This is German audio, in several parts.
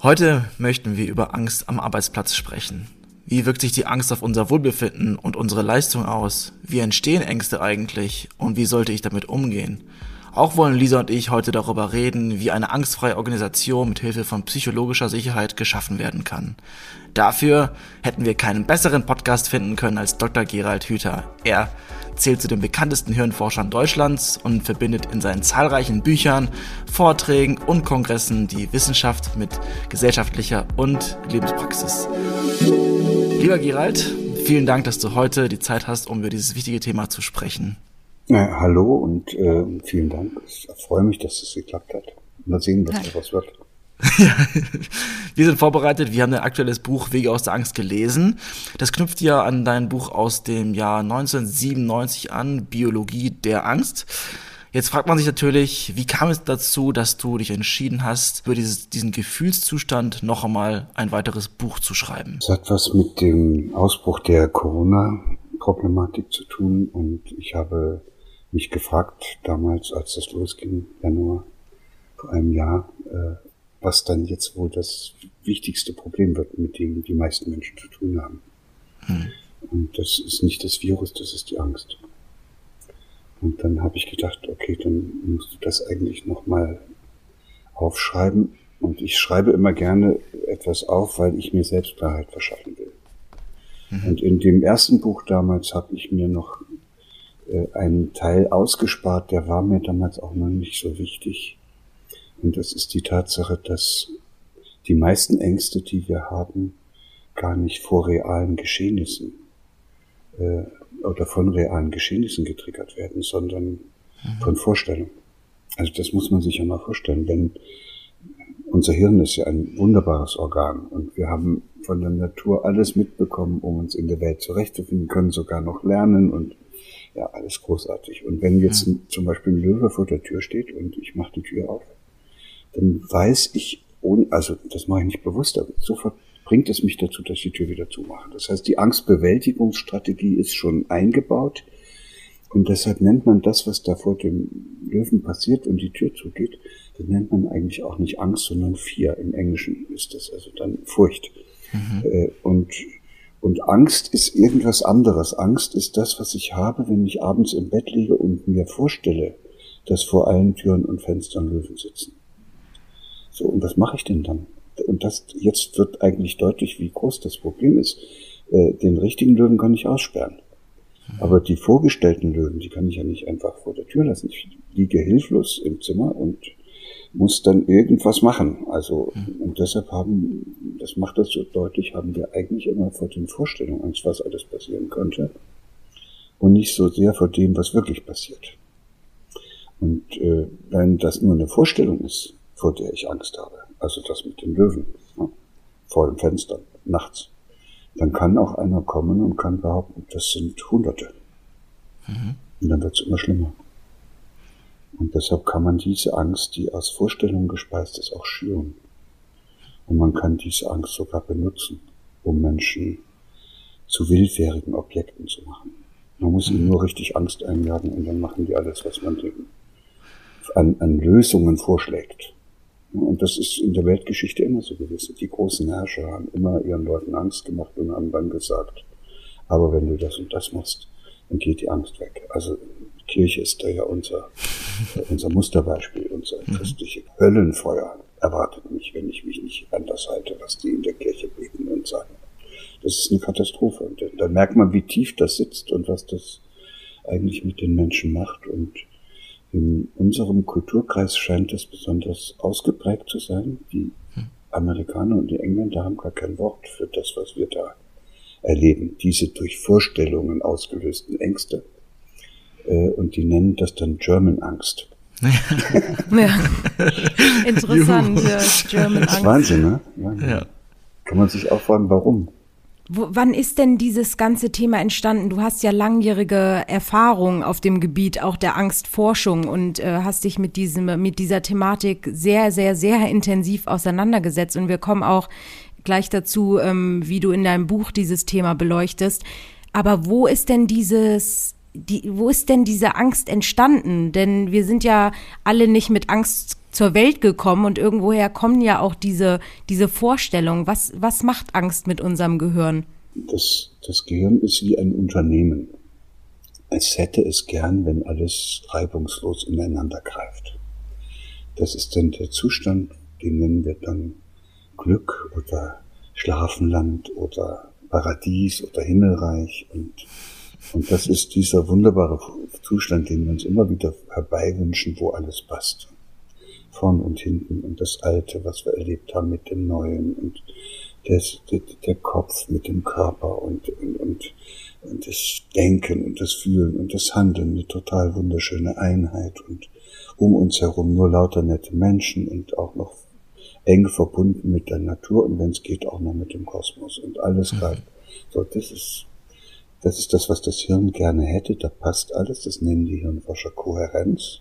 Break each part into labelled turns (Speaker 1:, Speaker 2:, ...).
Speaker 1: Heute möchten wir über Angst am Arbeitsplatz sprechen. Wie wirkt sich die Angst auf unser Wohlbefinden und unsere Leistung aus? Wie entstehen Ängste eigentlich und wie sollte ich damit umgehen? Auch wollen Lisa und ich heute darüber reden, wie eine angstfreie Organisation mit Hilfe von psychologischer Sicherheit geschaffen werden kann. Dafür hätten wir keinen besseren Podcast finden können als Dr. Gerald Hüther. Er zählt zu den bekanntesten Hirnforschern Deutschlands und verbindet in seinen zahlreichen Büchern, Vorträgen und Kongressen die Wissenschaft mit gesellschaftlicher und Lebenspraxis. Lieber Gerald, vielen Dank, dass du heute die Zeit hast, um über dieses wichtige Thema zu sprechen.
Speaker 2: Ja, hallo und äh, vielen Dank. Ich freue mich, dass es geklappt hat. Mal sehen, was daraus wird.
Speaker 1: Ja, wir sind vorbereitet. Wir haben ein aktuelles Buch Wege aus der Angst gelesen. Das knüpft ja an dein Buch aus dem Jahr 1997 an, Biologie der Angst. Jetzt fragt man sich natürlich, wie kam es dazu, dass du dich entschieden hast, über dieses, diesen Gefühlszustand noch einmal ein weiteres Buch zu schreiben?
Speaker 2: Es hat was mit dem Ausbruch der Corona-Problematik zu tun und ich habe mich gefragt, damals, als das losging, Januar vor einem Jahr, äh, was dann jetzt wohl das wichtigste Problem wird, mit dem die meisten Menschen zu tun haben. Hm. Und das ist nicht das Virus, das ist die Angst. Und dann habe ich gedacht, okay, dann musst du das eigentlich nochmal aufschreiben. Und ich schreibe immer gerne etwas auf, weil ich mir selbst Klarheit verschaffen will. Mhm. Und in dem ersten Buch damals habe ich mir noch einen Teil ausgespart, der war mir damals auch noch nicht so wichtig. Und das ist die Tatsache, dass die meisten Ängste, die wir haben, gar nicht vor realen Geschehnissen äh, oder von realen Geschehnissen getriggert werden, sondern mhm. von Vorstellungen. Also das muss man sich ja mal vorstellen, denn unser Hirn ist ja ein wunderbares Organ und wir haben von der Natur alles mitbekommen, um uns in der Welt zurechtzufinden, können sogar noch lernen und ja, alles großartig. Und wenn jetzt mhm. zum Beispiel ein Löwe vor der Tür steht und ich mache die Tür auf, dann weiß ich, also das mache ich nicht bewusst, aber sofort bringt es mich dazu, dass ich die Tür wieder zumache. Das heißt, die Angstbewältigungsstrategie ist schon eingebaut und deshalb nennt man das, was da vor dem Löwen passiert und die Tür zugeht, das nennt man eigentlich auch nicht Angst, sondern Fear. Im Englischen ist das also dann Furcht. Mhm. Äh, und, und Angst ist irgendwas anderes. Angst ist das, was ich habe, wenn ich abends im Bett liege und mir vorstelle, dass vor allen Türen und Fenstern Löwen sitzen. So, und was mache ich denn dann? Und das, jetzt wird eigentlich deutlich, wie groß das Problem ist. Äh, den richtigen Löwen kann ich aussperren. Mhm. Aber die vorgestellten Löwen, die kann ich ja nicht einfach vor der Tür lassen. Ich liege hilflos im Zimmer und muss dann irgendwas machen. Also, und deshalb haben, das macht das so deutlich, haben wir eigentlich immer vor den Vorstellungen Angst, was alles passieren könnte. Und nicht so sehr vor dem, was wirklich passiert. Und äh, wenn das nur eine Vorstellung ist, vor der ich Angst habe. Also das mit den Löwen ne? vor dem Fenster nachts. Dann kann auch einer kommen und kann behaupten, das sind Hunderte. Mhm. Und dann wird es immer schlimmer. Und deshalb kann man diese Angst, die aus Vorstellungen gespeist ist, auch schüren. Und man kann diese Angst sogar benutzen, um Menschen zu willfährigen Objekten zu machen. Man muss ihnen nur richtig Angst einjagen und dann machen die alles, was man denen an, an Lösungen vorschlägt. Und das ist in der Weltgeschichte immer so gewesen. Die großen Herrscher haben immer ihren Leuten Angst gemacht und haben dann gesagt, aber wenn du das und das machst, dann geht die Angst weg. Also Kirche ist da ja unser, unser Musterbeispiel, unser mhm. christliche Höllenfeuer erwartet mich, wenn ich mich nicht anders halte, was die in der Kirche beten und sagen. Das ist eine Katastrophe. Und da merkt man, wie tief das sitzt und was das eigentlich mit den Menschen macht. Und in unserem Kulturkreis scheint das besonders ausgeprägt zu sein. Die Amerikaner und die Engländer haben gar kein Wort für das, was wir da erleben. Diese durch Vorstellungen ausgelösten Ängste. Äh, und die nennen das dann German Angst.
Speaker 3: ja. Interessant, ja. German Angst.
Speaker 2: Wahnsinn, ne? Ja. ja. Kann man sich auch fragen, warum?
Speaker 3: Wo, wann ist denn dieses ganze Thema entstanden? Du hast ja langjährige Erfahrung auf dem Gebiet auch der Angstforschung und äh, hast dich mit diesem mit dieser Thematik sehr sehr sehr intensiv auseinandergesetzt und wir kommen auch gleich dazu, ähm, wie du in deinem Buch dieses Thema beleuchtest. Aber wo ist denn dieses die, wo ist denn diese Angst entstanden? Denn wir sind ja alle nicht mit Angst zur Welt gekommen und irgendwoher kommen ja auch diese, diese Vorstellungen. Was, was macht Angst mit unserem Gehirn?
Speaker 2: Das, das Gehirn ist wie ein Unternehmen. Es hätte es gern, wenn alles reibungslos ineinander greift. Das ist dann der Zustand, den nennen wir dann Glück oder Schlafenland oder Paradies oder Himmelreich und und das ist dieser wunderbare Zustand, den wir uns immer wieder herbeiwünschen, wo alles passt. Vorn und hinten und das Alte, was wir erlebt haben mit dem Neuen und das, der, der Kopf mit dem Körper und, und, und, und das Denken und das Fühlen und das Handeln, eine total wunderschöne Einheit und um uns herum nur lauter nette Menschen und auch noch eng verbunden mit der Natur und wenn es geht auch noch mit dem Kosmos und alles mhm. gerade. So, das ist das ist das, was das Hirn gerne hätte. Da passt alles. Das nennen die Hirnforscher Kohärenz.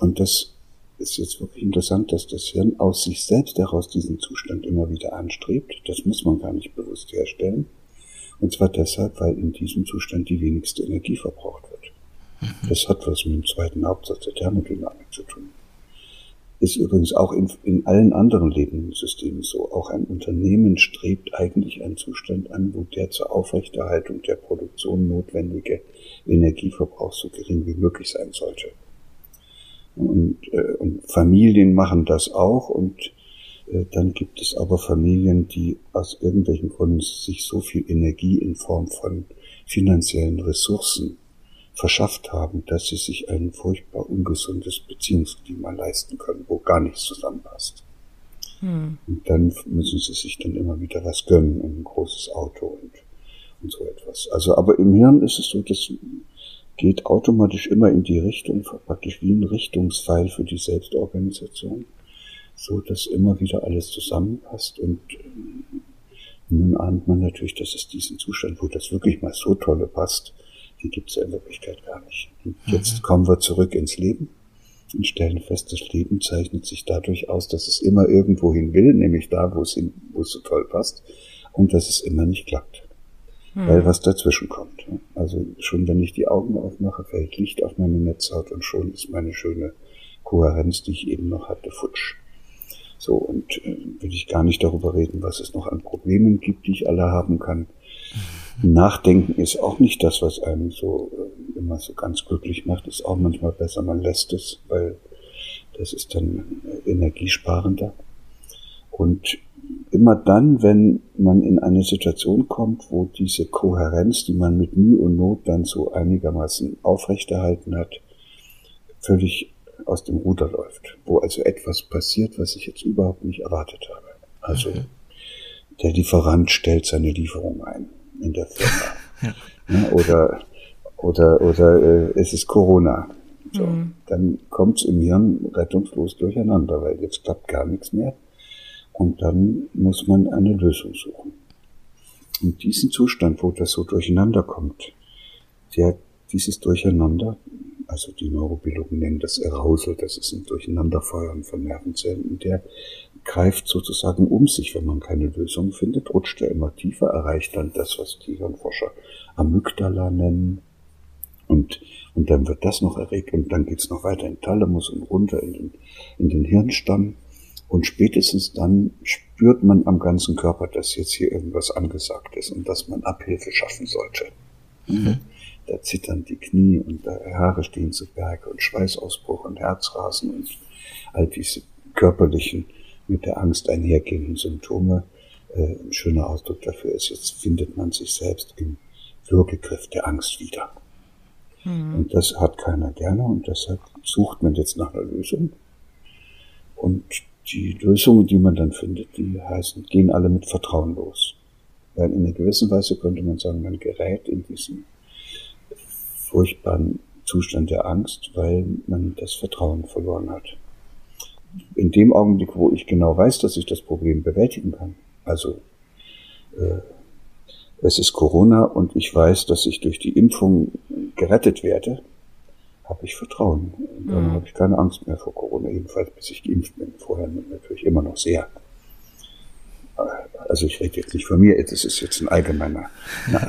Speaker 2: Und das ist jetzt wirklich interessant, dass das Hirn aus sich selbst heraus diesen Zustand immer wieder anstrebt. Das muss man gar nicht bewusst herstellen. Und zwar deshalb, weil in diesem Zustand die wenigste Energie verbraucht wird. Mhm. Das hat was mit dem zweiten Hauptsatz der Thermodynamik zu tun. Ist übrigens auch in, in allen anderen Lebenssystemen so. Auch ein Unternehmen strebt eigentlich einen Zustand an, wo der zur Aufrechterhaltung der Produktion notwendige Energieverbrauch so gering wie möglich sein sollte. Und, äh, und Familien machen das auch und äh, dann gibt es aber Familien, die aus irgendwelchen Gründen sich so viel Energie in Form von finanziellen Ressourcen verschafft haben, dass sie sich ein furchtbar ungesundes Beziehungsklima leisten können, wo gar nichts zusammenpasst. Hm. Und dann müssen sie sich dann immer wieder was gönnen, ein großes Auto und, und so etwas. Also, aber im Hirn ist es so, das geht automatisch immer in die Richtung, praktisch wie ein Richtungspfeil für die Selbstorganisation, so dass immer wieder alles zusammenpasst und äh, nun ahnt man natürlich, dass es diesen Zustand, wo das wirklich mal so tolle passt, die gibt es ja in Wirklichkeit gar nicht. Und mhm. jetzt kommen wir zurück ins Leben und stellen fest, das Leben zeichnet sich dadurch aus, dass es immer irgendwo hin will, nämlich da, wo es, hin, wo es so toll passt, und dass es immer nicht klappt. Mhm. Weil was dazwischen kommt. Also schon wenn ich die Augen aufmache, fällt Licht auf meine Netzhaut und schon ist meine schöne Kohärenz, die ich eben noch hatte, futsch. So, und äh, will ich gar nicht darüber reden, was es noch an Problemen gibt, die ich alle haben kann. Nachdenken ist auch nicht das, was einem so äh, immer so ganz glücklich macht. Ist auch manchmal besser, man lässt es, weil das ist dann äh, energiesparender. Und immer dann, wenn man in eine Situation kommt, wo diese Kohärenz, die man mit Mühe und Not dann so einigermaßen aufrechterhalten hat, völlig aus dem Ruder läuft, wo also etwas passiert, was ich jetzt überhaupt nicht erwartet habe. Also der Lieferant stellt seine Lieferung ein in der Firma. ja. Ja, oder oder oder äh, es ist Corona. So, mhm. Dann kommt es im Hirn rettungslos durcheinander, weil jetzt klappt gar nichts mehr. Und dann muss man eine Lösung suchen. Und diesen Zustand, wo das so durcheinander kommt, der, dieses Durcheinander, also die Neurobiologen nennen das Arousal, das ist ein Durcheinanderfeuern von Nervenzellen, und der greift sozusagen um sich, wenn man keine Lösung findet, rutscht er immer tiefer, erreicht dann das, was die Hirnforscher Amygdala nennen. Und, und dann wird das noch erregt und dann geht's noch weiter in Thalamus und runter in den, in den Hirnstamm. Und spätestens dann spürt man am ganzen Körper, dass jetzt hier irgendwas angesagt ist und dass man Abhilfe schaffen sollte. Mhm da zittern die Knie und Haare stehen zu Berge und Schweißausbruch und Herzrasen und all diese körperlichen, mit der Angst einhergehenden Symptome. Äh, ein schöner Ausdruck dafür ist, jetzt findet man sich selbst im Würgegriff der Angst wieder. Mhm. Und das hat keiner gerne und deshalb sucht man jetzt nach einer Lösung. Und die Lösungen, die man dann findet, die heißen, gehen alle mit Vertrauen los. Weil in einer gewissen Weise könnte man sagen, man gerät in diesen furchtbaren Zustand der Angst, weil man das Vertrauen verloren hat. In dem Augenblick, wo ich genau weiß, dass ich das Problem bewältigen kann, also äh, es ist Corona und ich weiß, dass ich durch die Impfung gerettet werde, habe ich Vertrauen. Und dann mhm. habe ich keine Angst mehr vor Corona, jedenfalls bis ich geimpft bin. Vorher natürlich immer noch sehr. Also ich rede jetzt nicht von mir, es ist jetzt ein allgemeiner,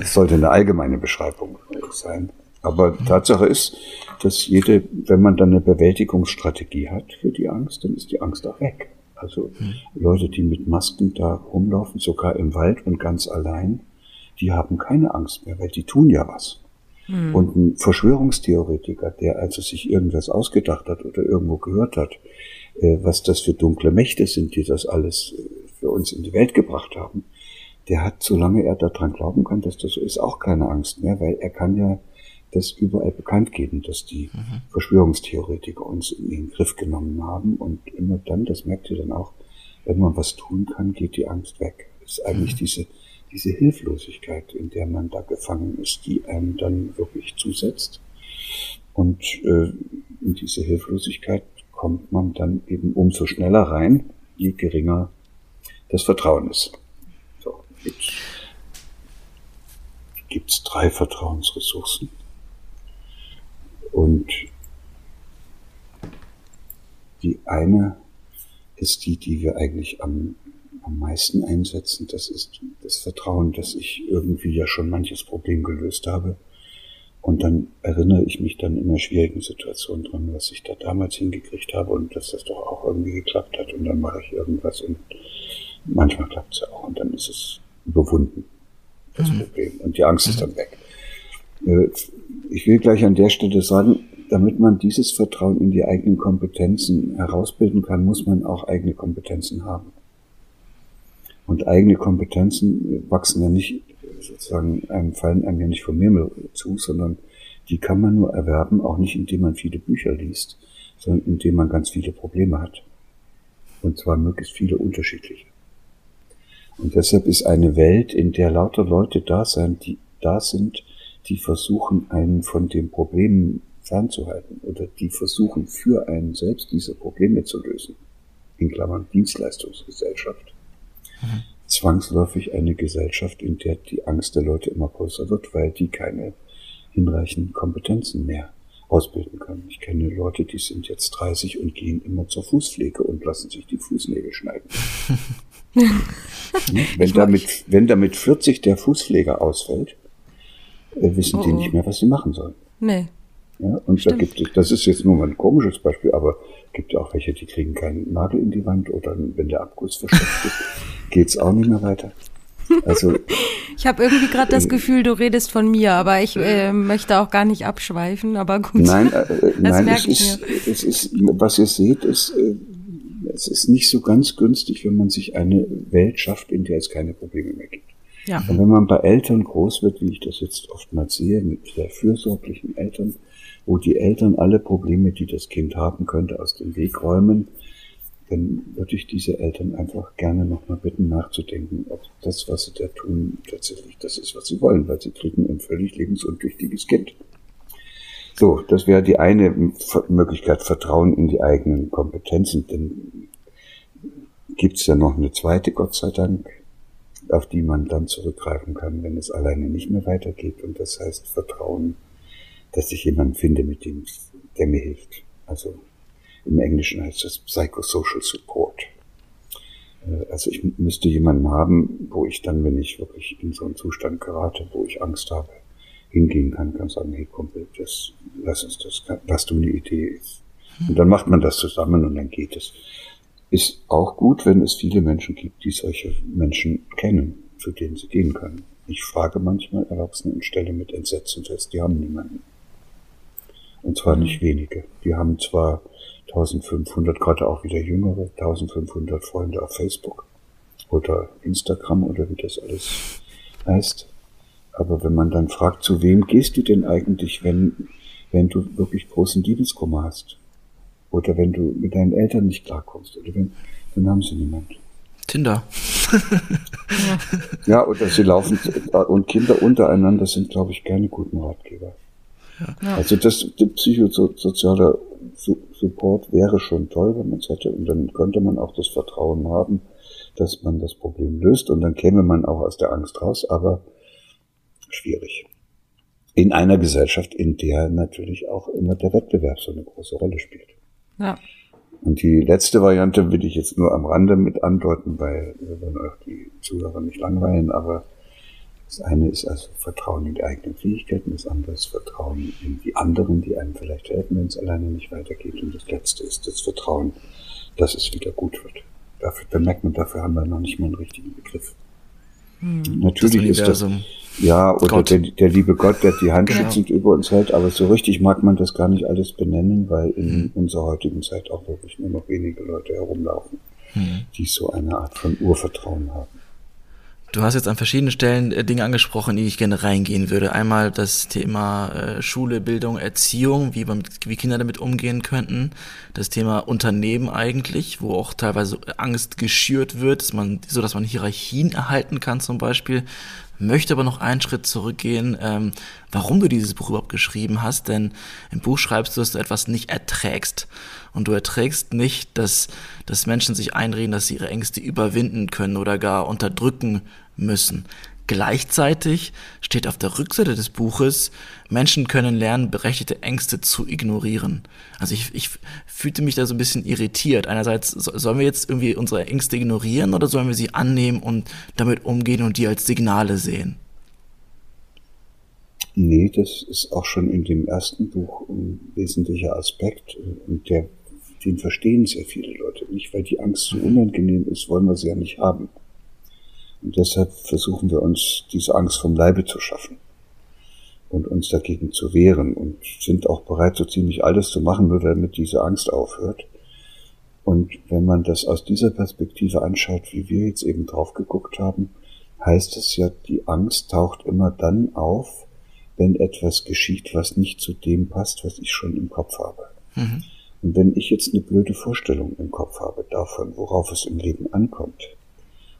Speaker 2: es sollte eine allgemeine Beschreibung sein. Aber Tatsache ist, dass jede, wenn man dann eine Bewältigungsstrategie hat für die Angst, dann ist die Angst auch weg. Also mhm. Leute, die mit Masken da rumlaufen, sogar im Wald und ganz allein, die haben keine Angst mehr, weil die tun ja was. Mhm. Und ein Verschwörungstheoretiker, der also sich irgendwas ausgedacht hat oder irgendwo gehört hat, äh, was das für dunkle Mächte sind, die das alles äh, für uns in die Welt gebracht haben, der hat, solange er daran glauben kann, dass das so ist, auch keine Angst mehr, weil er kann ja das überall bekannt geben, dass die mhm. Verschwörungstheoretiker uns in den Griff genommen haben. Und immer dann, das merkt ihr dann auch, wenn man was tun kann, geht die Angst weg. Es ist eigentlich mhm. diese, diese Hilflosigkeit, in der man da gefangen ist, die einem dann wirklich zusetzt. Und äh, in diese Hilflosigkeit kommt man dann eben umso schneller rein, je geringer das Vertrauen ist. So, jetzt gibt es drei Vertrauensressourcen. Und die eine ist die, die wir eigentlich am, am meisten einsetzen. Das ist das Vertrauen, dass ich irgendwie ja schon manches Problem gelöst habe. Und dann erinnere ich mich dann in einer schwierigen Situation dran, was ich da damals hingekriegt habe und dass das doch auch irgendwie geklappt hat. Und dann mache ich irgendwas und manchmal klappt es ja auch und dann ist es überwunden, das mhm. Problem. Und die Angst ist dann weg. Äh, ich will gleich an der Stelle sagen, damit man dieses Vertrauen in die eigenen Kompetenzen herausbilden kann, muss man auch eigene Kompetenzen haben. Und eigene Kompetenzen wachsen ja nicht, sozusagen, einem fallen einem ja nicht vom Himmel zu, sondern die kann man nur erwerben, auch nicht indem man viele Bücher liest, sondern indem man ganz viele Probleme hat. Und zwar möglichst viele unterschiedliche. Und deshalb ist eine Welt, in der lauter Leute da sind, die da sind, die versuchen, einen von den Problemen fernzuhalten oder die versuchen, für einen selbst diese Probleme zu lösen, in Klammern Dienstleistungsgesellschaft, mhm. zwangsläufig eine Gesellschaft, in der die Angst der Leute immer größer wird, weil die keine hinreichenden Kompetenzen mehr ausbilden können. Ich kenne Leute, die sind jetzt 30 und gehen immer zur Fußpflege und lassen sich die Fußnägel schneiden. wenn, damit, wenn damit 40 der Fußpfleger ausfällt, wissen oh, die nicht mehr, was sie machen sollen. Nee. Ja, und Stimmt. da gibt es, das ist jetzt nur mal ein komisches Beispiel, aber gibt ja auch welche, die kriegen keinen Nagel in die Wand oder wenn der Abguss verstopft ist, geht's auch nicht mehr weiter.
Speaker 3: Also ich habe irgendwie gerade das äh, Gefühl, du redest von mir, aber ich äh, möchte auch gar nicht abschweifen. Aber gut.
Speaker 2: Nein, äh, äh nein, es ist, es ist, was ihr seht, ist, äh, es ist nicht so ganz günstig, wenn man sich eine Welt schafft, in der es keine Probleme mehr gibt. Ja. Und wenn man bei Eltern groß wird, wie ich das jetzt oftmals sehe, mit sehr fürsorglichen Eltern, wo die Eltern alle Probleme, die das Kind haben könnte, aus dem Weg räumen, dann würde ich diese Eltern einfach gerne nochmal bitten, nachzudenken, ob das, was sie da tun, tatsächlich das ist, was sie wollen, weil sie kriegen ein völlig lebensuntüchtiges Kind. So, das wäre die eine Möglichkeit, Vertrauen in die eigenen Kompetenzen. Denn gibt's ja noch eine zweite, Gott sei Dank, auf die man dann zurückgreifen kann, wenn es alleine nicht mehr weitergeht. Und das heißt Vertrauen, dass ich jemanden finde, mit dem, der mir hilft. Also im Englischen heißt das Psychosocial Support. Äh, also ich müsste jemanden haben, wo ich dann, wenn ich wirklich in so einen Zustand gerate, wo ich Angst habe, hingehen kann, kann sagen, hey Kumpel, das, lass uns das, hast du eine Idee? Und dann macht man das zusammen und dann geht es. Ist auch gut, wenn es viele Menschen gibt, die solche Menschen kennen, zu denen sie gehen können. Ich frage manchmal Erwachsene und stelle mit Entsetzen fest, die haben niemanden. Und zwar mhm. nicht wenige. Die haben zwar 1500, gerade auch wieder jüngere, 1500 Freunde auf Facebook oder Instagram oder wie das alles heißt. Aber wenn man dann fragt, zu wem gehst du denn eigentlich, wenn, wenn du wirklich großen Liebeskummer hast? Oder wenn du mit deinen Eltern nicht klarkommst, oder wenn, dann haben sie niemand.
Speaker 1: Tinder.
Speaker 2: ja, oder sie laufen, und Kinder untereinander sind, glaube ich, keine guten Ratgeber. Ja. Also das, der psychosoziale Support wäre schon toll, wenn man es hätte, und dann könnte man auch das Vertrauen haben, dass man das Problem löst, und dann käme man auch aus der Angst raus, aber schwierig. In einer Gesellschaft, in der natürlich auch immer der Wettbewerb so eine große Rolle spielt. Ja. Und die letzte Variante will ich jetzt nur am Rande mit andeuten, weil wir wollen euch die Zuhörer nicht langweilen, aber Das eine ist also Vertrauen in die eigenen Fähigkeiten, das andere ist Vertrauen in die anderen, die einem vielleicht helfen, wenn es alleine nicht weitergeht. Und das letzte ist das Vertrauen, dass es wieder gut wird. Dafür bemerkt man, dafür haben wir noch nicht mal einen richtigen Begriff. Hm. Natürlich das ist das, ja, oder der, der, liebe Gott, der die Hand genau. schützend über uns hält, aber so richtig mag man das gar nicht alles benennen, weil in hm. unserer heutigen Zeit auch wirklich nur noch wenige Leute herumlaufen, hm. die so eine Art von Urvertrauen haben.
Speaker 1: Du hast jetzt an verschiedenen Stellen äh, Dinge angesprochen, in die ich gerne reingehen würde. Einmal das Thema äh, Schule, Bildung, Erziehung, wie, man, wie Kinder damit umgehen könnten. Das Thema Unternehmen eigentlich, wo auch teilweise Angst geschürt wird, dass man, so dass man Hierarchien erhalten kann zum Beispiel. Möchte aber noch einen Schritt zurückgehen, ähm, warum du dieses Buch überhaupt geschrieben hast, denn im Buch schreibst du, dass du etwas nicht erträgst. Und du erträgst nicht, dass, dass Menschen sich einreden, dass sie ihre Ängste überwinden können oder gar unterdrücken müssen. Gleichzeitig steht auf der Rückseite des Buches, Menschen können lernen, berechtigte Ängste zu ignorieren. Also ich, ich fühlte mich da so ein bisschen irritiert. Einerseits, sollen wir jetzt irgendwie unsere Ängste ignorieren oder sollen wir sie annehmen und damit umgehen und die als Signale sehen?
Speaker 2: Nee, das ist auch schon in dem ersten Buch ein wesentlicher Aspekt und der, den verstehen sehr viele Leute nicht, weil die Angst so unangenehm ist, wollen wir sie ja nicht haben. Und deshalb versuchen wir uns diese Angst vom Leibe zu schaffen und uns dagegen zu wehren und sind auch bereit, so ziemlich alles zu machen, nur damit diese Angst aufhört. Und wenn man das aus dieser Perspektive anschaut, wie wir jetzt eben drauf geguckt haben, heißt es ja, die Angst taucht immer dann auf, wenn etwas geschieht, was nicht zu dem passt, was ich schon im Kopf habe. Mhm. Und wenn ich jetzt eine blöde Vorstellung im Kopf habe davon, worauf es im Leben ankommt,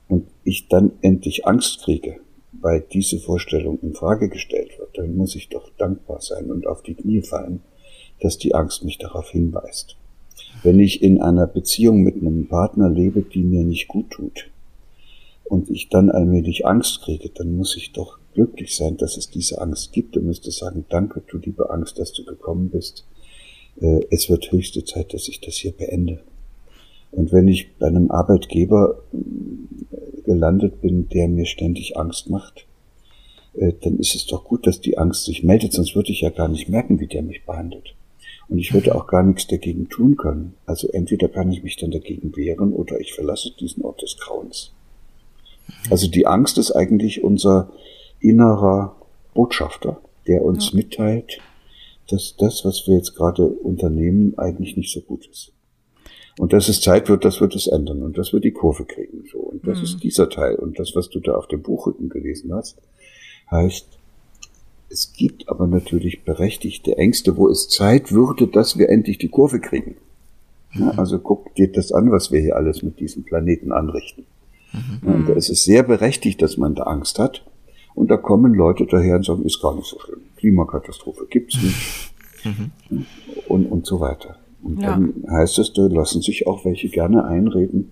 Speaker 2: und ich dann endlich Angst kriege, weil diese Vorstellung in Frage gestellt wird, dann muss ich doch dankbar sein und auf die Knie fallen, dass die Angst mich darauf hinweist. Wenn ich in einer Beziehung mit einem Partner lebe, die mir nicht gut tut, und ich dann allmählich Angst kriege, dann muss ich doch glücklich sein, dass es diese Angst gibt und müsste sagen, danke, du liebe Angst, dass du gekommen bist. Äh, es wird höchste Zeit, dass ich das hier beende. Und wenn ich bei einem Arbeitgeber äh, gelandet bin, der mir ständig Angst macht, äh, dann ist es doch gut, dass die Angst sich meldet, sonst würde ich ja gar nicht merken, wie der mich behandelt. Und ich würde auch gar nichts dagegen tun können. Also entweder kann ich mich dann dagegen wehren oder ich verlasse diesen Ort des Grauens. Also die Angst ist eigentlich unser innerer Botschafter, der uns ja. mitteilt, dass das, was wir jetzt gerade unternehmen, eigentlich nicht so gut ist. Und dass es Zeit wird, das wird es ändern und das wird die Kurve kriegen. So. Und das mhm. ist dieser Teil. Und das, was du da auf dem Buchrücken gelesen hast, heißt, es gibt aber natürlich berechtigte Ängste, wo es Zeit würde, dass wir endlich die Kurve kriegen. Mhm. Ja, also guck dir das an, was wir hier alles mit diesem Planeten anrichten. Mhm. Und es ist sehr berechtigt, dass man da Angst hat. Und da kommen Leute daher und sagen, ist gar nicht so schlimm. Klimakatastrophe gibt's nicht. Mhm. Und, und so weiter. Und ja. dann heißt es, da lassen sich auch welche gerne einreden,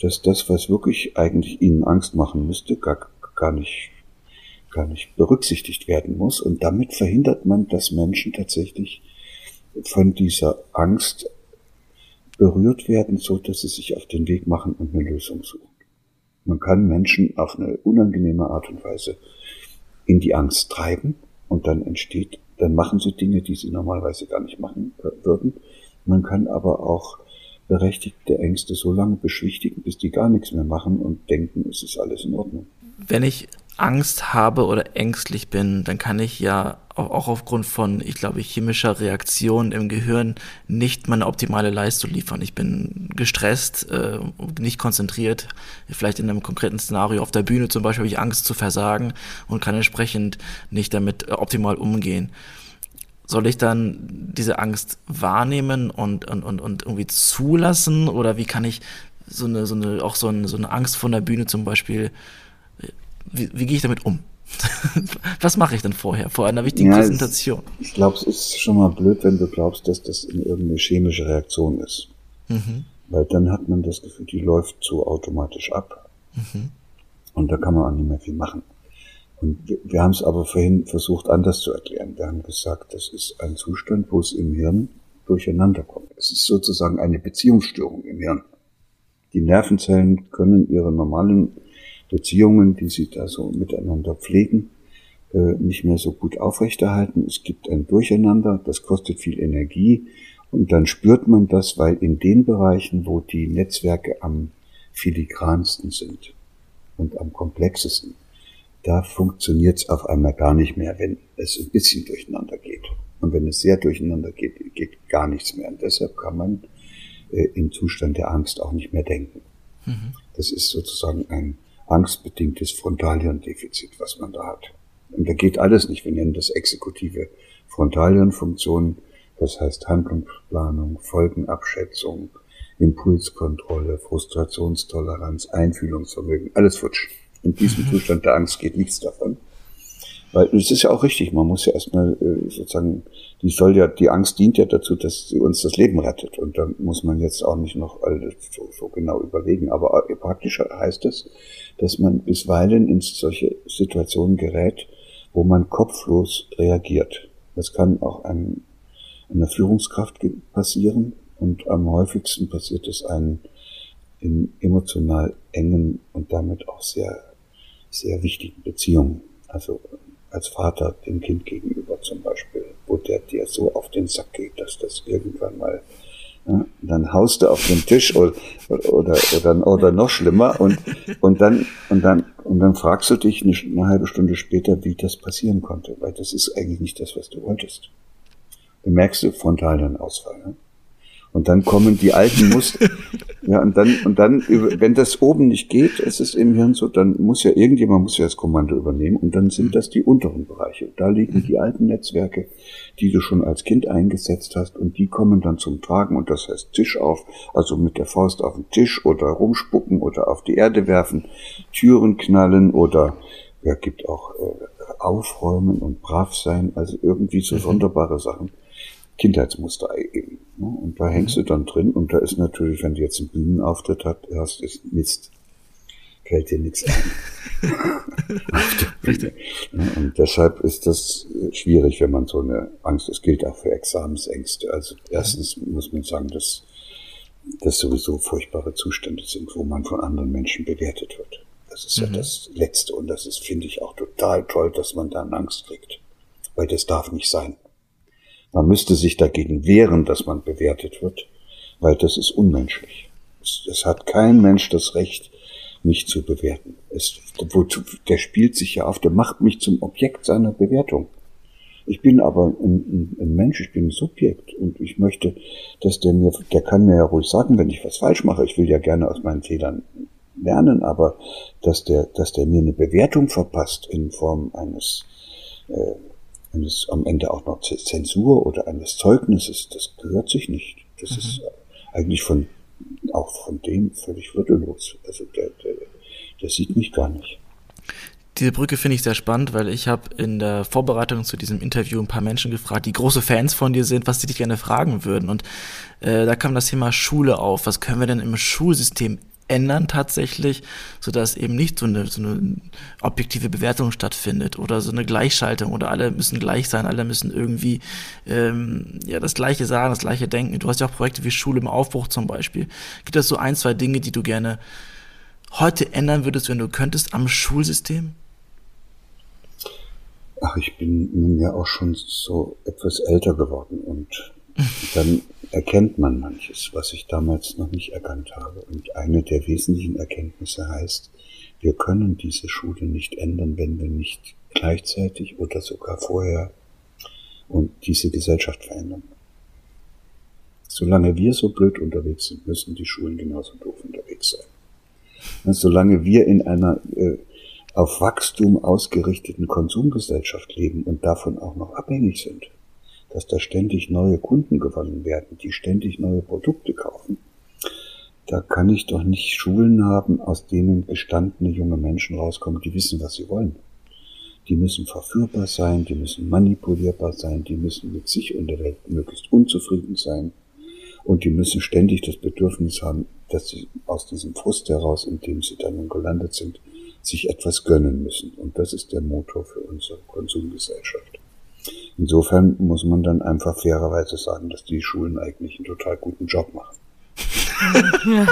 Speaker 2: dass das, was wirklich eigentlich ihnen Angst machen müsste, gar, gar nicht, gar nicht berücksichtigt werden muss. Und damit verhindert man, dass Menschen tatsächlich von dieser Angst berührt werden, so dass sie sich auf den Weg machen und eine Lösung suchen. Man kann Menschen auf eine unangenehme Art und Weise in die Angst treiben und dann entsteht, dann machen sie Dinge, die sie normalerweise gar nicht machen würden. Man kann aber auch berechtigte Ängste so lange beschwichtigen, bis die gar nichts mehr machen und denken, es ist alles in Ordnung.
Speaker 1: Wenn ich Angst habe oder ängstlich bin, dann kann ich ja auch aufgrund von, ich glaube, chemischer Reaktion im Gehirn nicht meine optimale Leistung liefern. Ich bin gestresst, äh, nicht konzentriert. Vielleicht in einem konkreten Szenario auf der Bühne zum Beispiel habe ich Angst zu versagen und kann entsprechend nicht damit äh, optimal umgehen soll ich dann diese Angst wahrnehmen und, und, und, und irgendwie zulassen? Oder wie kann ich so eine, so eine, auch so eine, so eine Angst von der Bühne zum Beispiel, wie, wie gehe ich damit um? Was mache ich denn vorher, vor einer wichtigen ja, Präsentation?
Speaker 2: Es, ich glaube, es ist schon mal blöd, wenn du glaubst, dass das in irgendeine chemische Reaktion ist. Mhm. Weil dann hat man das Gefühl, die läuft so automatisch ab. Mhm. Und da kann man auch nicht mehr viel machen. Und wir haben es aber vorhin versucht anders zu erklären. Wir haben gesagt, das ist ein Zustand, wo es im Hirn durcheinander kommt. Es ist sozusagen eine Beziehungsstörung im Hirn. Die Nervenzellen können ihre normalen Beziehungen, die sie da so miteinander pflegen, äh, nicht mehr so gut aufrechterhalten. Es gibt ein Durcheinander, das kostet viel Energie und dann spürt man das, weil in den Bereichen, wo die Netzwerke am filigransten sind und am komplexesten, da funktioniert es auf einmal gar nicht mehr, wenn es ein bisschen durcheinander geht. Und wenn es sehr durcheinander geht, geht gar nichts mehr. Und deshalb kann man äh, im Zustand der Angst auch nicht mehr denken. Mhm. Das ist sozusagen ein angstbedingtes Frontalhirndefizit, was man da hat. Und da geht alles nicht. Wir nennen das exekutive Frontalhirnfunktion. Das heißt Handlungsplanung, Folgenabschätzung, Impulskontrolle, Frustrationstoleranz, Einfühlungsvermögen, alles futsch. In diesem mhm. Zustand der Angst geht nichts davon. Weil es ist ja auch richtig, man muss ja erstmal äh, sozusagen, die soll ja, die Angst dient ja dazu, dass sie uns das Leben rettet. Und da muss man jetzt auch nicht noch alles so, so genau überlegen. Aber äh, praktischer heißt es, dass man bisweilen in solche Situationen gerät, wo man kopflos reagiert. Das kann auch einem, einer Führungskraft passieren und am häufigsten passiert es einem in emotional engen und damit auch sehr, sehr wichtigen Beziehungen. Also als Vater dem Kind gegenüber zum Beispiel, wo der dir so auf den Sack geht, dass das irgendwann mal ja, dann haust du auf den Tisch oder, oder, oder, oder noch schlimmer und, und dann, und dann, und dann fragst du dich eine, eine halbe Stunde später, wie das passieren konnte, weil das ist eigentlich nicht das, was du wolltest. Dann merkst du Frontalhirnausfall. Ne? Und dann kommen die alten Muster. Ja, und dann, und dann, wenn das oben nicht geht, ist es im Hirn so, dann muss ja irgendjemand muss ja das Kommando übernehmen und dann sind das die unteren Bereiche. Da liegen die alten Netzwerke, die du schon als Kind eingesetzt hast und die kommen dann zum Tragen und das heißt Tisch auf, also mit der Faust auf den Tisch oder rumspucken oder auf die Erde werfen, Türen knallen oder ja, gibt auch äh, aufräumen und brav sein, also irgendwie so mhm. sonderbare Sachen. Kindheitsmuster eben. Ne? Und da hängst du dann drin und da ist natürlich, wenn du jetzt einen Bühnenauftritt hast, ist Mist. Fällt dir nichts ein. Richtig. Und deshalb ist das schwierig, wenn man so eine Angst, es gilt auch für Examensängste. Also erstens muss man sagen, dass das sowieso furchtbare Zustände sind, wo man von anderen Menschen bewertet wird. Das ist mhm. ja das Letzte und das ist, finde ich, auch total toll, dass man da Angst kriegt. Weil das darf nicht sein. Man müsste sich dagegen wehren, dass man bewertet wird, weil das ist unmenschlich. Es, es hat kein Mensch das Recht, mich zu bewerten. Es, der spielt sich ja auf, der macht mich zum Objekt seiner Bewertung. Ich bin aber ein, ein, Mensch, ich bin ein Subjekt und ich möchte, dass der mir, der kann mir ja ruhig sagen, wenn ich was falsch mache. Ich will ja gerne aus meinen Fehlern lernen, aber dass der, dass der mir eine Bewertung verpasst in Form eines äh, eines am Ende auch noch Zensur oder eines Zeugnisses, das gehört sich nicht. Das mhm. ist eigentlich von auch von dem völlig würdelos. Also der, der, der sieht mich gar nicht.
Speaker 1: Diese Brücke finde ich sehr spannend, weil ich habe in der Vorbereitung zu diesem Interview ein paar Menschen gefragt, die große Fans von dir sind, was sie dich gerne fragen würden. Und äh, da kam das Thema Schule auf. Was können wir denn im Schulsystem ändern tatsächlich, sodass eben nicht so eine, so eine objektive Bewertung stattfindet oder so eine Gleichschaltung oder alle müssen gleich sein, alle müssen irgendwie ähm, ja das Gleiche sagen, das Gleiche denken. Du hast ja auch Projekte wie Schule im Aufbruch zum Beispiel. Gibt es so ein, zwei Dinge, die du gerne heute ändern würdest, wenn du könntest am Schulsystem?
Speaker 2: Ach, ich bin nun ja auch schon so etwas älter geworden und dann erkennt man manches, was ich damals noch nicht erkannt habe. Und eine der wesentlichen Erkenntnisse heißt, wir können diese Schule nicht ändern, wenn wir nicht gleichzeitig oder sogar vorher und diese Gesellschaft verändern. Solange wir so blöd unterwegs sind, müssen die Schulen genauso doof unterwegs sein. Und solange wir in einer äh, auf Wachstum ausgerichteten Konsumgesellschaft leben und davon auch noch abhängig sind, dass da ständig neue Kunden gewonnen werden, die ständig neue Produkte kaufen. Da kann ich doch nicht Schulen haben, aus denen gestandene junge Menschen rauskommen, die wissen, was sie wollen. Die müssen verführbar sein, die müssen manipulierbar sein, die müssen mit sich und der Welt möglichst unzufrieden sein. Und die müssen ständig das Bedürfnis haben, dass sie aus diesem Frust heraus, in dem sie dann gelandet sind, sich etwas gönnen müssen. Und das ist der Motor für unsere Konsumgesellschaft. Insofern muss man dann einfach fairerweise sagen, dass die Schulen eigentlich einen total guten Job machen.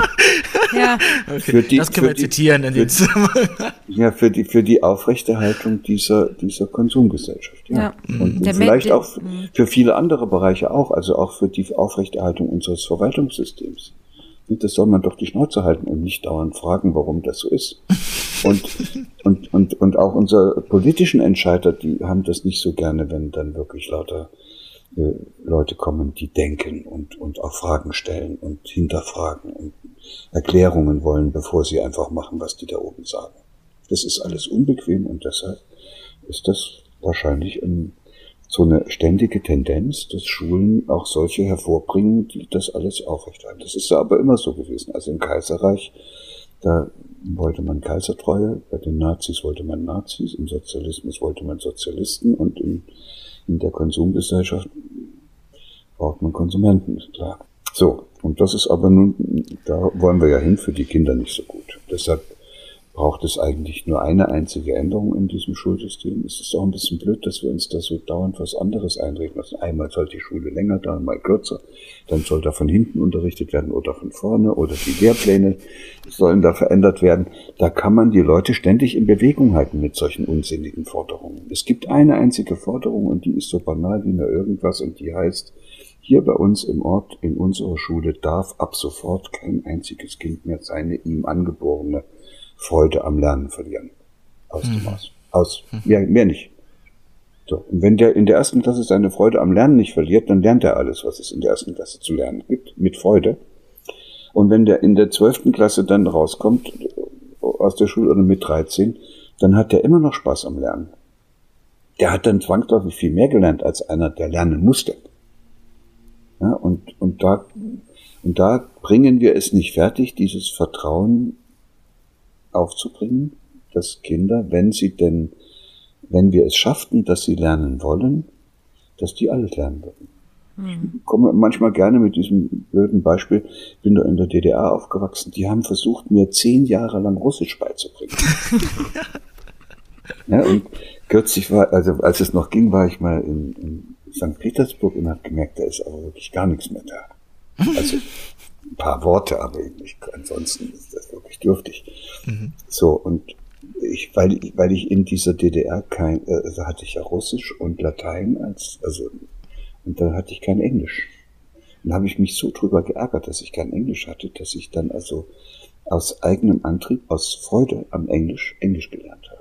Speaker 1: ja. Okay. Die, das können wir die, zitieren in dem
Speaker 2: Zusammenhang. Ja, für die, für die Aufrechterhaltung dieser, dieser Konsumgesellschaft. Ja. ja. Und, und vielleicht auch für viele andere Bereiche auch, also auch für die Aufrechterhaltung unseres Verwaltungssystems. Das soll man doch die Schnauze halten und nicht dauernd fragen, warum das so ist. Und, und, und, und auch unsere politischen Entscheider, die haben das nicht so gerne, wenn dann wirklich lauter äh, Leute kommen, die denken und, und auch Fragen stellen und hinterfragen und Erklärungen wollen, bevor sie einfach machen, was die da oben sagen. Das ist alles unbequem und deshalb ist das wahrscheinlich ein, so eine ständige Tendenz, dass Schulen auch solche hervorbringen, die das alles aufrechterhalten. Das ist aber immer so gewesen. Also im Kaiserreich, da wollte man Kaisertreue, bei den Nazis wollte man Nazis, im Sozialismus wollte man Sozialisten und in, in der Konsumgesellschaft braucht man Konsumenten, ist klar. So, und das ist aber nun, da wollen wir ja hin für die Kinder nicht so gut. Deshalb braucht es eigentlich nur eine einzige Änderung in diesem Schulsystem. Es ist auch ein bisschen blöd, dass wir uns da so dauernd was anderes einreden lassen. Einmal soll die Schule länger dauern, mal kürzer. Dann soll da von hinten unterrichtet werden oder von vorne oder die Lehrpläne sollen da verändert werden. Da kann man die Leute ständig in Bewegung halten mit solchen unsinnigen Forderungen. Es gibt eine einzige Forderung und die ist so banal wie nur irgendwas und die heißt, hier bei uns im Ort, in unserer Schule, darf ab sofort kein einziges Kind mehr seine ihm angeborene Freude am Lernen verlieren. Aus mhm. dem Aus. Aus. Mhm. Mehr, mehr nicht. So. Und wenn der in der ersten Klasse seine Freude am Lernen nicht verliert, dann lernt er alles, was es in der ersten Klasse zu lernen gibt, mit Freude. Und wenn der in der zwölften Klasse dann rauskommt, aus der Schule oder mit 13, dann hat der immer noch Spaß am Lernen. Der hat dann zwangsläufig viel mehr gelernt als einer, der lernen musste. Ja, und, und da, und da bringen wir es nicht fertig, dieses Vertrauen aufzubringen, dass Kinder, wenn sie denn, wenn wir es schafften, dass sie lernen wollen, dass die alles lernen würden. Mhm. Ich komme manchmal gerne mit diesem blöden Beispiel. Ich bin da in der DDR aufgewachsen. Die haben versucht, mir zehn Jahre lang Russisch beizubringen. ja, und kürzlich war, also als es noch ging, war ich mal in, in St. Petersburg und habe gemerkt, da ist aber wirklich gar nichts mehr da. Also ein paar Worte, aber ich, ansonsten ist das wirklich dürftig. Mhm. So, und ich, weil, ich, weil ich in dieser DDR kein, äh, also hatte ich ja Russisch und Latein als, also, und dann hatte ich kein Englisch. Dann habe ich mich so drüber geärgert, dass ich kein Englisch hatte, dass ich dann also aus eigenem Antrieb, aus Freude am Englisch, Englisch gelernt habe.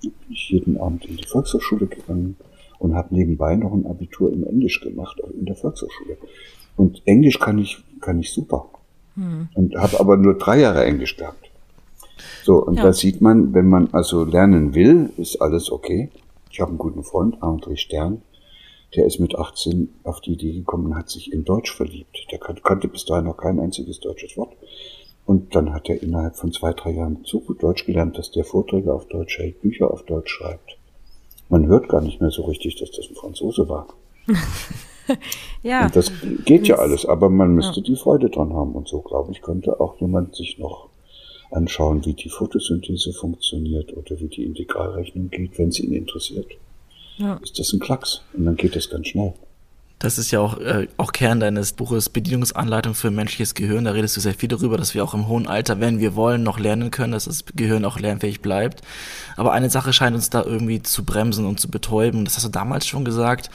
Speaker 2: Bin ich jeden Abend in die Volkshochschule gegangen und habe nebenbei noch ein Abitur im Englisch gemacht, in der Volkshochschule. Und Englisch kann ich, kann ich super. Hm. Und habe aber nur drei Jahre Englisch gehabt. So, und ja. da sieht man, wenn man also lernen will, ist alles okay. Ich habe einen guten Freund, André Stern, der ist mit 18 auf die Idee gekommen und hat sich in Deutsch verliebt. Der kannte bis dahin noch kein einziges deutsches Wort. Und dann hat er innerhalb von zwei, drei Jahren so gut Deutsch gelernt, dass der Vorträge auf Deutsch hält, Bücher auf Deutsch schreibt. Man hört gar nicht mehr so richtig, dass das ein Franzose war. ja. Und das geht ja alles, aber man müsste ja. die Freude dran haben. Und so, glaube ich, könnte auch jemand sich noch anschauen, wie die Photosynthese funktioniert oder wie die Integralrechnung geht, wenn es ihn interessiert. Ja. Ist das ein Klacks und dann geht das ganz schnell.
Speaker 1: Das ist ja auch, äh, auch Kern deines Buches Bedienungsanleitung für menschliches Gehirn. Da redest du sehr viel darüber, dass wir auch im hohen Alter, wenn wir wollen, noch lernen können, dass das Gehirn auch lernfähig bleibt. Aber eine Sache scheint uns da irgendwie zu bremsen und zu betäuben. Das hast du damals schon gesagt,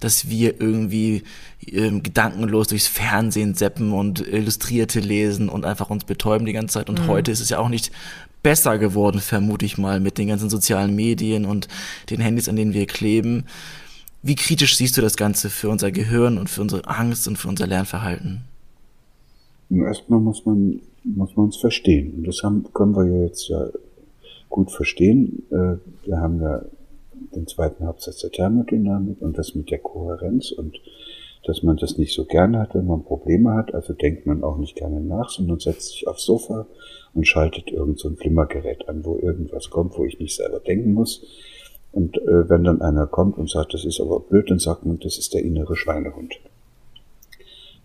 Speaker 1: dass wir irgendwie ähm, gedankenlos durchs Fernsehen seppen und Illustrierte lesen und einfach uns betäuben die ganze Zeit. Und mhm. heute ist es ja auch nicht besser geworden, vermute ich mal, mit den ganzen sozialen Medien und den Handys, an denen wir kleben. Wie kritisch siehst du das Ganze für unser Gehirn und für unsere Angst und für unser Lernverhalten?
Speaker 2: Erstmal muss man muss man es verstehen. Und das haben, können wir ja jetzt ja gut verstehen. Äh, wir haben ja den zweiten Hauptsatz der Thermodynamik und das mit der Kohärenz und dass man das nicht so gerne hat, wenn man Probleme hat. Also denkt man auch nicht gerne nach, sondern setzt sich aufs Sofa und schaltet irgend so ein Flimmergerät an, wo irgendwas kommt, wo ich nicht selber denken muss. Und äh, wenn dann einer kommt und sagt, das ist aber blöd, dann sagt man, das ist der innere Schweinehund.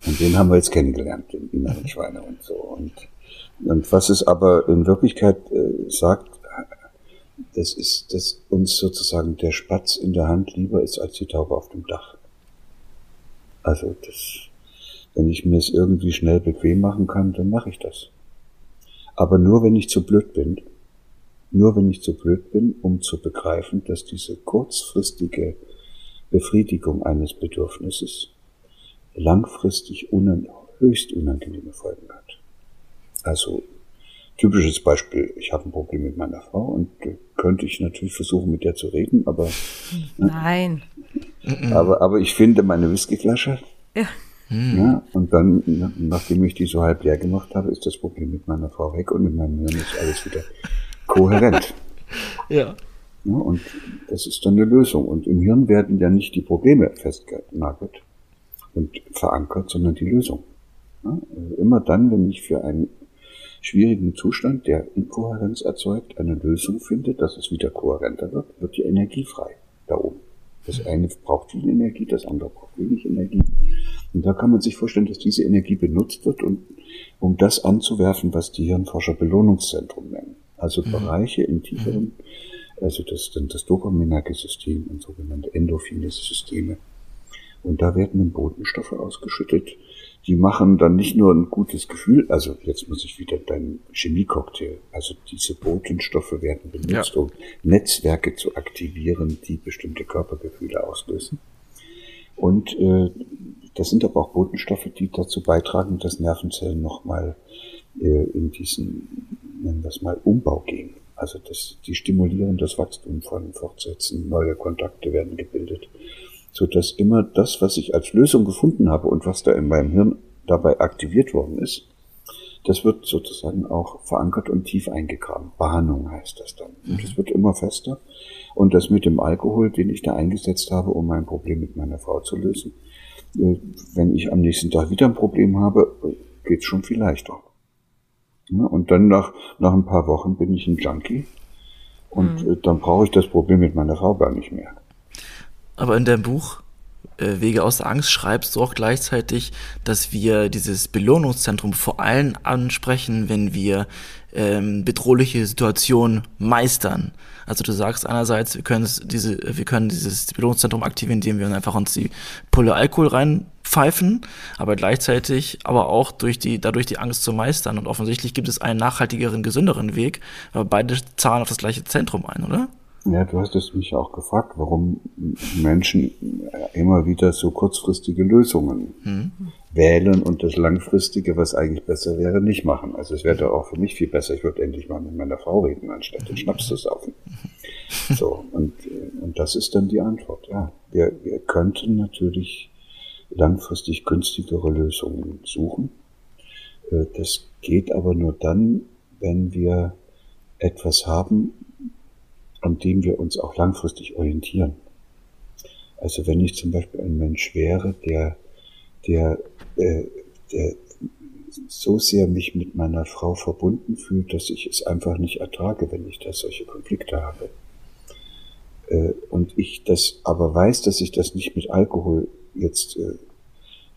Speaker 2: Und den haben wir jetzt kennengelernt, den inneren Schweinehund. So. Und, und was es aber in Wirklichkeit äh, sagt, das ist, dass uns sozusagen der Spatz in der Hand lieber ist als die Taube auf dem Dach. Also das, Wenn ich mir es irgendwie schnell bequem machen kann, dann mache ich das. Aber nur wenn ich zu blöd bin, nur wenn ich zu blöd bin, um zu begreifen, dass diese kurzfristige Befriedigung eines Bedürfnisses langfristig unan höchst unangenehme Folgen hat. Also typisches Beispiel, ich habe ein Problem mit meiner Frau und äh, könnte ich natürlich versuchen, mit der zu reden, aber
Speaker 3: ne? nein.
Speaker 2: Aber, aber ich finde meine Whiskyflasche. Ja. Ja, und dann, nachdem ich die so halb leer gemacht habe, ist das Problem mit meiner Frau weg und in meinem Hirn ist alles wieder kohärent.
Speaker 1: ja.
Speaker 2: ja. Und das ist dann eine Lösung. Und im Hirn werden ja nicht die Probleme festgenagelt und verankert, sondern die Lösung. Ja, also immer dann, wenn ich für einen schwierigen Zustand, der Inkohärenz erzeugt, eine Lösung finde, dass es wieder kohärenter wird, wird die Energie frei da oben. Das eine braucht viel Energie, das andere braucht wenig Energie. Und da kann man sich vorstellen, dass diese Energie benutzt wird, um, um das anzuwerfen, was die Hirnforscher Belohnungszentrum nennen. Also mhm. Bereiche im tieferen, mhm. also das, das dopaminerge System und sogenannte endorphine Systeme. Und da werden dann Botenstoffe ausgeschüttet, die machen dann nicht nur ein gutes Gefühl, also jetzt muss ich wieder dein Chemiecocktail, also diese Botenstoffe werden benutzt, ja. um Netzwerke zu aktivieren, die bestimmte Körpergefühle auslösen. Und äh, das sind aber auch Botenstoffe, die dazu beitragen, dass Nervenzellen nochmal äh, in diesen, nennen wir es mal, Umbau gehen. Also das, die stimulieren das Wachstum von Fortsätzen, neue Kontakte werden gebildet so dass immer das, was ich als Lösung gefunden habe und was da in meinem Hirn dabei aktiviert worden ist, das wird sozusagen auch verankert und tief eingegraben. Bahnung heißt das dann. Und es wird immer fester. Und das mit dem Alkohol, den ich da eingesetzt habe, um mein Problem mit meiner Frau zu lösen, äh, wenn ich am nächsten Tag wieder ein Problem habe, geht's schon viel leichter. Und dann nach, nach ein paar Wochen bin ich ein Junkie und mhm. dann brauche ich das Problem mit meiner Frau gar nicht mehr.
Speaker 1: Aber in deinem Buch äh, Wege aus der Angst schreibst du auch gleichzeitig, dass wir dieses Belohnungszentrum vor allem ansprechen, wenn wir ähm, bedrohliche Situationen meistern. Also du sagst einerseits, wir können diese, wir können dieses Belohnungszentrum aktivieren, indem wir einfach uns die Pulle Alkohol reinpfeifen, aber gleichzeitig aber auch durch die, dadurch die Angst zu meistern. Und offensichtlich gibt es einen nachhaltigeren, gesünderen Weg, aber beide zahlen auf das gleiche Zentrum ein, oder?
Speaker 2: Ja, du hast es mich auch gefragt, warum Menschen immer wieder so kurzfristige Lösungen mhm. wählen und das langfristige, was eigentlich besser wäre, nicht machen. Also es wäre auch für mich viel besser, ich würde endlich mal mit meiner Frau reden, anstatt den Schnaps zu saufen. So, und, und das ist dann die Antwort. Ja, wir, wir könnten natürlich langfristig günstigere Lösungen suchen. Äh, das geht aber nur dann, wenn wir etwas haben, an dem wir uns auch langfristig orientieren. Also wenn ich zum Beispiel ein Mensch wäre, der, der, äh, der so sehr mich mit meiner Frau verbunden fühlt, dass ich es einfach nicht ertrage, wenn ich da solche Konflikte habe. Äh, und ich das aber weiß, dass ich das nicht mit Alkohol jetzt äh,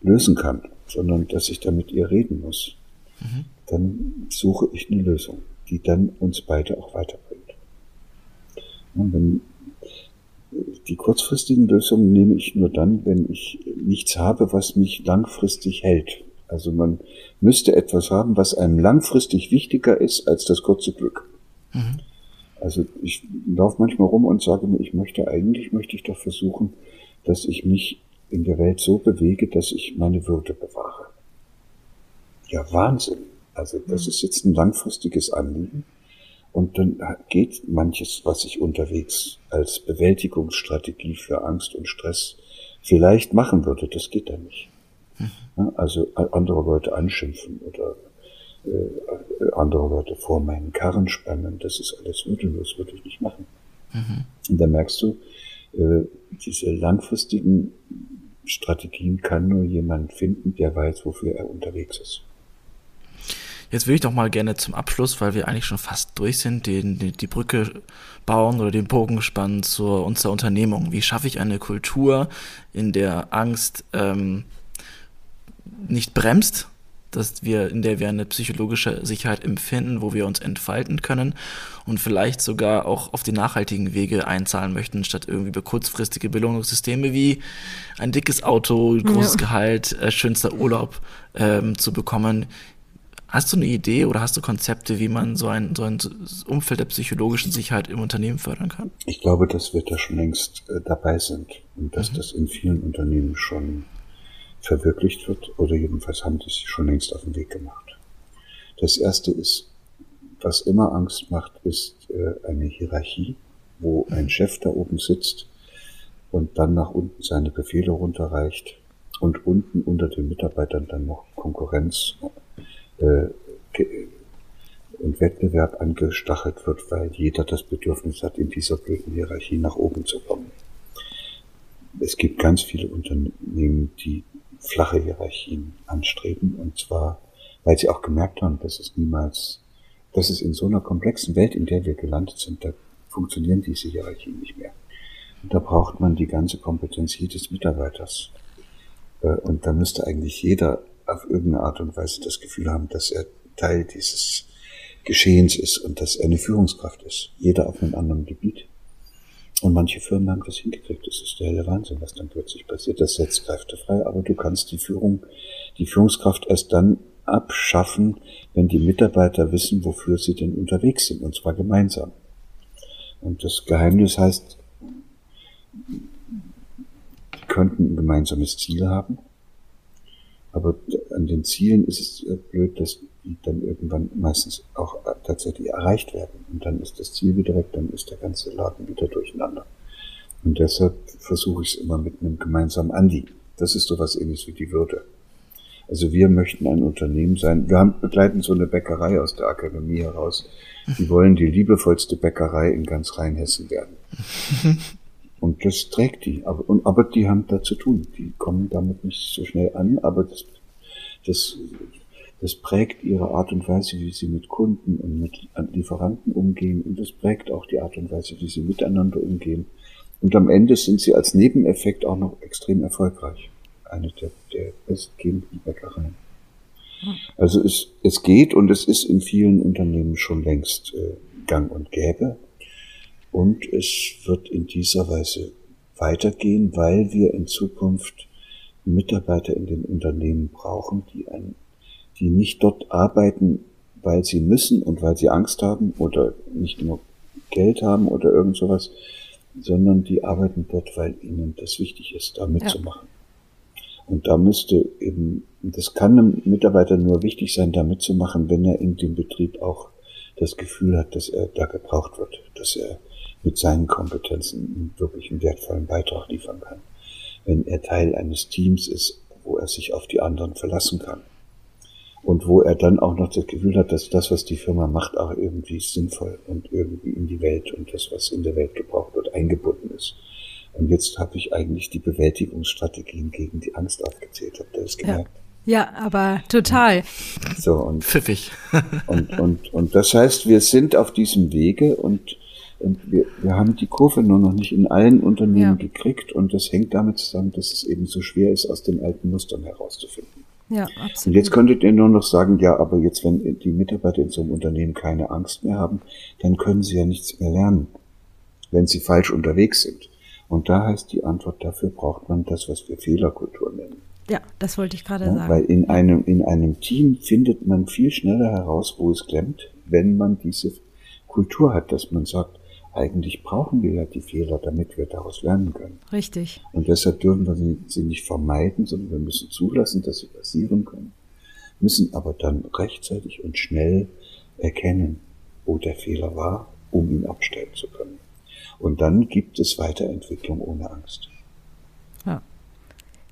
Speaker 2: lösen kann, sondern dass ich da mit ihr reden muss, mhm. dann suche ich eine Lösung, die dann uns beide auch weiterbringt. Wenn die kurzfristigen Lösungen nehme ich nur dann, wenn ich nichts habe, was mich langfristig hält. Also man müsste etwas haben, was einem langfristig wichtiger ist als das kurze Glück. Mhm. Also ich laufe manchmal rum und sage mir, ich möchte eigentlich, möchte ich doch versuchen, dass ich mich in der Welt so bewege, dass ich meine Würde bewahre. Ja, Wahnsinn. Also das mhm. ist jetzt ein langfristiges Anliegen. Und dann geht manches, was ich unterwegs als Bewältigungsstrategie für Angst und Stress vielleicht machen würde, das geht dann nicht. Mhm. Also andere Leute anschimpfen oder äh, andere Leute vor meinen Karren spannen, das ist alles würdelos, würde ich nicht machen. Mhm. Und da merkst du, äh, diese langfristigen Strategien kann nur jemand finden, der weiß, wofür er unterwegs ist.
Speaker 1: Jetzt würde ich doch mal gerne zum Abschluss, weil wir eigentlich schon fast durch sind, den, die, die Brücke bauen oder den Bogen spannen zu unserer Unternehmung. Wie schaffe ich eine Kultur, in der Angst ähm, nicht bremst, dass wir, in der wir eine psychologische Sicherheit empfinden, wo wir uns entfalten können und vielleicht sogar auch auf die nachhaltigen Wege einzahlen möchten, statt irgendwie über kurzfristige Belohnungssysteme wie ein dickes Auto, großes ja. Gehalt, äh, schönster Urlaub ähm, zu bekommen. Hast du eine Idee oder hast du Konzepte, wie man so ein, so ein Umfeld der psychologischen Sicherheit im Unternehmen fördern kann?
Speaker 2: Ich glaube, dass wir da schon längst äh, dabei sind und dass mhm. das in vielen Unternehmen schon verwirklicht wird oder jedenfalls haben die sich schon längst auf den Weg gemacht. Das erste ist, was immer Angst macht, ist äh, eine Hierarchie, wo ein Chef da oben sitzt und dann nach unten seine Befehle runterreicht und unten unter den Mitarbeitern dann noch Konkurrenz äh, und Wettbewerb angestachelt wird, weil jeder das Bedürfnis hat, in dieser blöden Hierarchie nach oben zu kommen. Es gibt ganz viele Unternehmen, die flache Hierarchien anstreben, und zwar, weil sie auch gemerkt haben, dass es niemals, dass es in so einer komplexen Welt, in der wir gelandet sind, da funktionieren diese Hierarchien nicht mehr. Und da braucht man die ganze Kompetenz jedes Mitarbeiters. Äh, und da müsste eigentlich jeder auf irgendeine Art und Weise das Gefühl haben, dass er Teil dieses Geschehens ist und dass er eine Führungskraft ist. Jeder auf einem anderen Gebiet. Und manche Firmen haben das hingekriegt. Das ist der helle Wahnsinn, was dann plötzlich passiert. Das setzt Kräfte frei, aber du kannst die Führung, die Führungskraft erst dann abschaffen, wenn die Mitarbeiter wissen, wofür sie denn unterwegs sind, und zwar gemeinsam. Und das Geheimnis heißt, die könnten ein gemeinsames Ziel haben, aber an den Zielen ist es blöd, dass die dann irgendwann meistens auch tatsächlich erreicht werden. Und dann ist das Ziel wieder weg, dann ist der ganze Laden wieder durcheinander. Und deshalb versuche ich es immer mit einem gemeinsamen Andi. Das ist so was ähnliches wie die Würde. Also wir möchten ein Unternehmen sein. Wir haben, begleiten so eine Bäckerei aus der Akademie heraus. Die wollen die liebevollste Bäckerei in ganz Rheinhessen werden. Und das trägt die. Aber, und, aber die haben da zu tun. Die kommen damit nicht so schnell an, aber das, das, das prägt ihre Art und Weise, wie sie mit Kunden und mit Lieferanten umgehen. Und das prägt auch die Art und Weise, wie sie miteinander umgehen. Und am Ende sind sie als Nebeneffekt auch noch extrem erfolgreich. Eine der, der bestgehenden Bäckereien. Also es, es geht und es ist in vielen Unternehmen schon längst äh, gang und gäbe. Und es wird in dieser Weise weitergehen, weil wir in Zukunft Mitarbeiter in den Unternehmen brauchen, die, ein, die nicht dort arbeiten, weil sie müssen und weil sie Angst haben oder nicht nur Geld haben oder irgend sowas, sondern die arbeiten dort, weil ihnen das wichtig ist, da mitzumachen. Ja. Und da müsste eben, das kann einem Mitarbeiter nur wichtig sein, da mitzumachen, wenn er in dem Betrieb auch das Gefühl hat, dass er da gebraucht wird, dass er mit seinen Kompetenzen wirklich einen wertvollen Beitrag liefern kann. Wenn er Teil eines Teams ist, wo er sich auf die anderen verlassen kann. Und wo er dann auch noch das Gefühl hat, dass das, was die Firma macht, auch irgendwie sinnvoll und irgendwie in die Welt und das, was in der Welt gebraucht wird, eingebunden ist. Und jetzt habe ich eigentlich die Bewältigungsstrategien gegen die Angst aufgezählt. Habt ihr das gemerkt?
Speaker 3: Ja. ja aber total.
Speaker 2: So, und,
Speaker 1: Pfiffig.
Speaker 2: und, und, und das heißt, wir sind auf diesem Wege und wir, wir haben die Kurve nur noch nicht in allen Unternehmen ja. gekriegt und das hängt damit zusammen, dass es eben so schwer ist, aus den alten Mustern herauszufinden. Ja, absolut. Und jetzt könntet ihr nur noch sagen, ja, aber jetzt, wenn die Mitarbeiter in so einem Unternehmen keine Angst mehr haben, dann können sie ja nichts mehr lernen, wenn sie falsch unterwegs sind. Und da heißt die Antwort, dafür braucht man das, was wir Fehlerkultur nennen.
Speaker 3: Ja, das wollte ich gerade ja, sagen.
Speaker 2: Weil in einem, in einem Team findet man viel schneller heraus, wo es klemmt, wenn man diese Kultur hat, dass man sagt, eigentlich brauchen wir ja die Fehler, damit wir daraus lernen können.
Speaker 3: Richtig.
Speaker 2: Und deshalb dürfen wir sie, nicht vermeiden, sondern wir müssen zulassen, dass sie passieren können, müssen aber dann rechtzeitig und schnell erkennen, wo der Fehler war, um ihn abstellen zu können. Und dann gibt es Weiterentwicklung ohne Angst.
Speaker 3: Ja.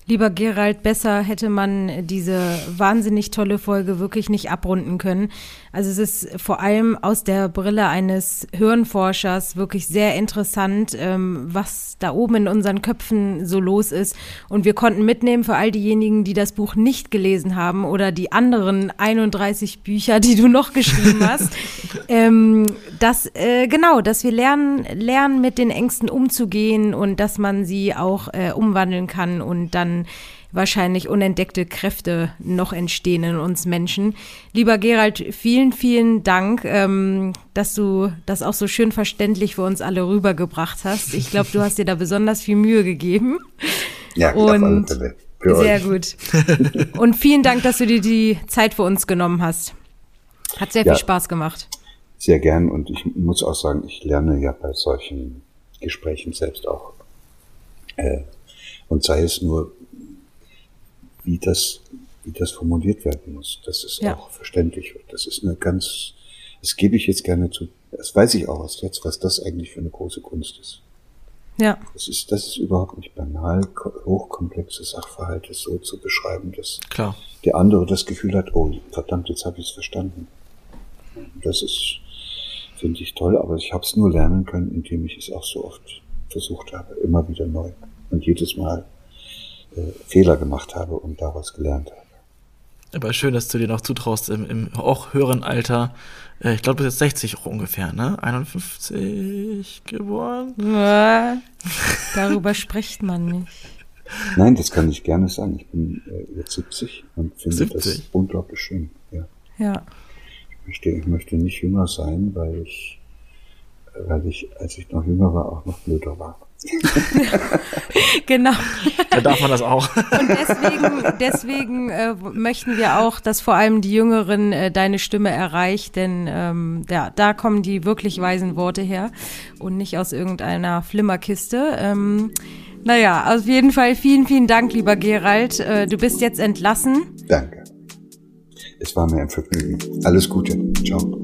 Speaker 3: Lieber Gerald, besser hätte man diese wahnsinnig tolle Folge wirklich nicht abrunden können. Also es ist vor allem aus der Brille eines Hirnforschers wirklich sehr interessant, ähm, was da oben in unseren Köpfen so los ist. Und wir konnten mitnehmen für all diejenigen, die das Buch nicht gelesen haben oder die anderen 31 Bücher, die du noch geschrieben hast, ähm, dass äh, genau, dass wir lernen, lernen mit den Ängsten umzugehen und dass man sie auch äh, umwandeln kann und dann wahrscheinlich unentdeckte Kräfte noch entstehen in uns Menschen. Lieber Gerald, vielen, vielen Dank, ähm, dass du das auch so schön verständlich für uns alle rübergebracht hast. Ich glaube, du hast dir da besonders viel Mühe gegeben.
Speaker 2: Ja,
Speaker 3: und sehr euch. gut. Und vielen Dank, dass du dir die Zeit für uns genommen hast. Hat sehr ja, viel Spaß gemacht.
Speaker 2: Sehr gern und ich muss auch sagen, ich lerne ja bei solchen Gesprächen selbst auch. Äh, und sei es nur, wie das, wie das formuliert werden muss, dass es ja. auch verständlich wird. Das ist eine ganz, das gebe ich jetzt gerne zu, das weiß ich auch erst jetzt, was das eigentlich für eine große Kunst ist.
Speaker 3: Ja.
Speaker 2: Das ist, das ist überhaupt nicht banal, hochkomplexe Sachverhalte so zu beschreiben, dass
Speaker 1: Klar.
Speaker 2: der andere das Gefühl hat, oh, verdammt, jetzt habe ich es verstanden. Das ist, finde ich toll, aber ich habe es nur lernen können, indem ich es auch so oft versucht habe, immer wieder neu und jedes Mal äh, Fehler gemacht habe und daraus gelernt habe.
Speaker 1: Aber schön, dass du dir noch zutraust im, im auch höheren Alter. Äh, ich glaube, du bist jetzt 60 auch ungefähr, ne? 51 geworden.
Speaker 3: Ja, darüber spricht man nicht.
Speaker 2: Nein, das kann ich gerne sagen. Ich bin äh, jetzt 70 und finde 70. das unglaublich schön. Ja.
Speaker 3: ja.
Speaker 2: Ich möchte, ich möchte nicht jünger sein, weil ich, weil ich, als ich noch jünger war, auch noch blöder war.
Speaker 3: genau.
Speaker 1: Da darf man das auch.
Speaker 3: Und deswegen, deswegen äh, möchten wir auch, dass vor allem die Jüngeren äh, deine Stimme erreicht, denn ähm, ja, da kommen die wirklich weisen Worte her und nicht aus irgendeiner Flimmerkiste. Ähm, naja, auf jeden Fall vielen, vielen Dank, lieber Gerald. Äh, du bist jetzt entlassen.
Speaker 2: Danke. Es war mir ein Vergnügen. Alles Gute. Ciao.